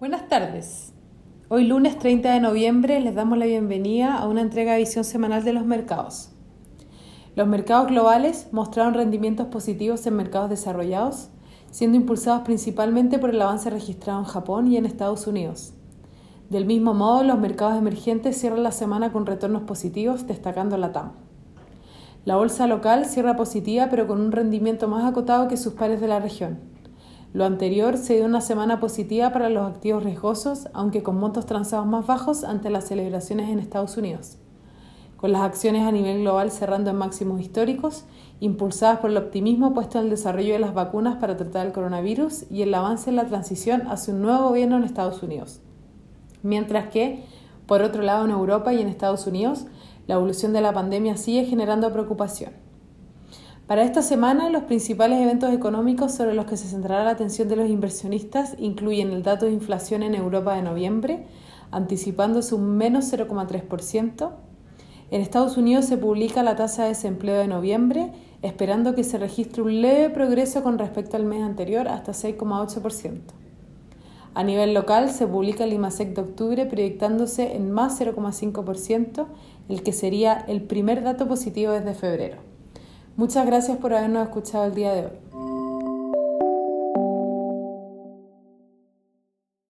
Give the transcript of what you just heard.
Buenas tardes. Hoy lunes 30 de noviembre les damos la bienvenida a una entrega de visión semanal de los mercados. Los mercados globales mostraron rendimientos positivos en mercados desarrollados, siendo impulsados principalmente por el avance registrado en Japón y en Estados Unidos. Del mismo modo, los mercados emergentes cierran la semana con retornos positivos, destacando la TAM. La bolsa local cierra positiva pero con un rendimiento más acotado que sus pares de la región. Lo anterior se dio una semana positiva para los activos riesgosos, aunque con montos transados más bajos ante las celebraciones en Estados Unidos. Con las acciones a nivel global cerrando en máximos históricos, impulsadas por el optimismo puesto en el desarrollo de las vacunas para tratar el coronavirus y el avance en la transición hacia un nuevo gobierno en Estados Unidos. Mientras que, por otro lado, en Europa y en Estados Unidos, la evolución de la pandemia sigue generando preocupación. Para esta semana, los principales eventos económicos sobre los que se centrará la atención de los inversionistas incluyen el dato de inflación en Europa de noviembre, anticipándose un menos 0,3%. En Estados Unidos se publica la tasa de desempleo de noviembre, esperando que se registre un leve progreso con respecto al mes anterior hasta 6,8%. A nivel local se publica el IMASEC de octubre proyectándose en más 0,5%, el que sería el primer dato positivo desde febrero. Muchas gracias por habernos escuchado el día de hoy.